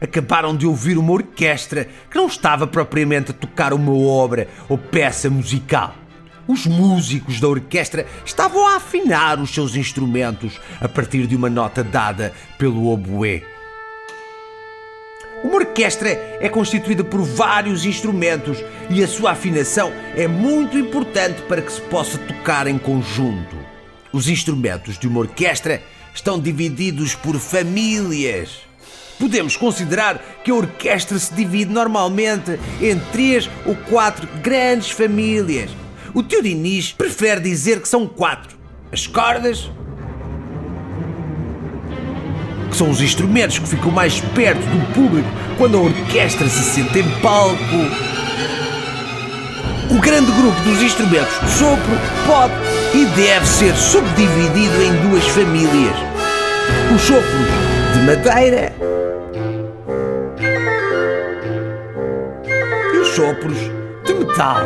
acabaram de ouvir uma orquestra que não estava propriamente a tocar uma obra ou peça musical. Os músicos da orquestra estavam a afinar os seus instrumentos a partir de uma nota dada pelo oboé. Uma orquestra é constituída por vários instrumentos e a sua afinação é muito importante para que se possa tocar em conjunto. Os instrumentos de uma orquestra estão divididos por famílias. Podemos considerar que a orquestra se divide normalmente em três ou quatro grandes famílias. O tio Diniz prefere dizer que são quatro: as cordas, que são os instrumentos que ficam mais perto do público quando a orquestra se senta em palco. O grande grupo dos instrumentos de sopro pode e deve ser subdividido em duas famílias: os sopros de madeira e os sopros de metal.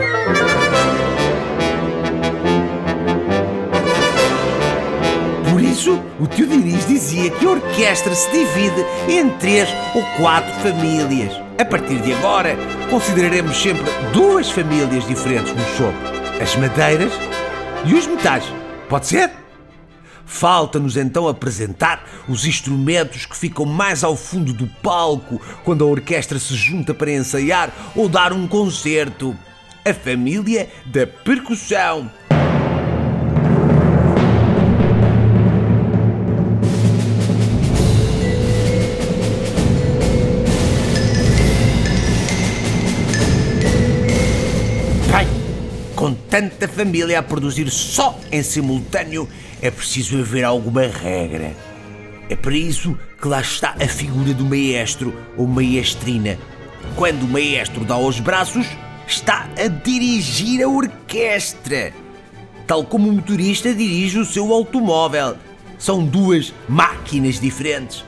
Por isso, o tio Diniz dizia que a orquestra se divide em três ou quatro famílias. A partir de agora, consideraremos sempre duas famílias diferentes no sopro: as madeiras e os metais. Pode ser? Falta-nos então apresentar os instrumentos que ficam mais ao fundo do palco quando a orquestra se junta para ensaiar ou dar um concerto. A família da percussão. Com tanta família a produzir só em simultâneo, é preciso haver alguma regra. É para isso que lá está a figura do maestro ou maestrina. Quando o maestro dá os braços, está a dirigir a orquestra. Tal como o motorista dirige o seu automóvel. São duas máquinas diferentes.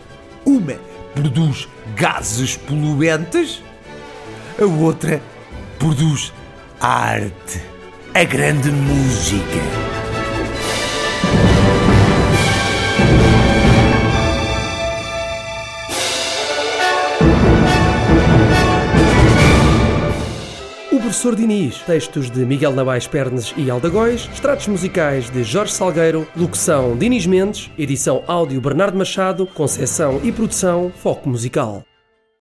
Uma produz gases poluentes, a outra produz arte, a grande música. O Professor Diniz, textos de Miguel Nabais Pernes e Aldagóis, extratos musicais de Jorge Salgueiro, locução Diniz Mendes, edição áudio Bernardo Machado, concessão e produção Foco Musical.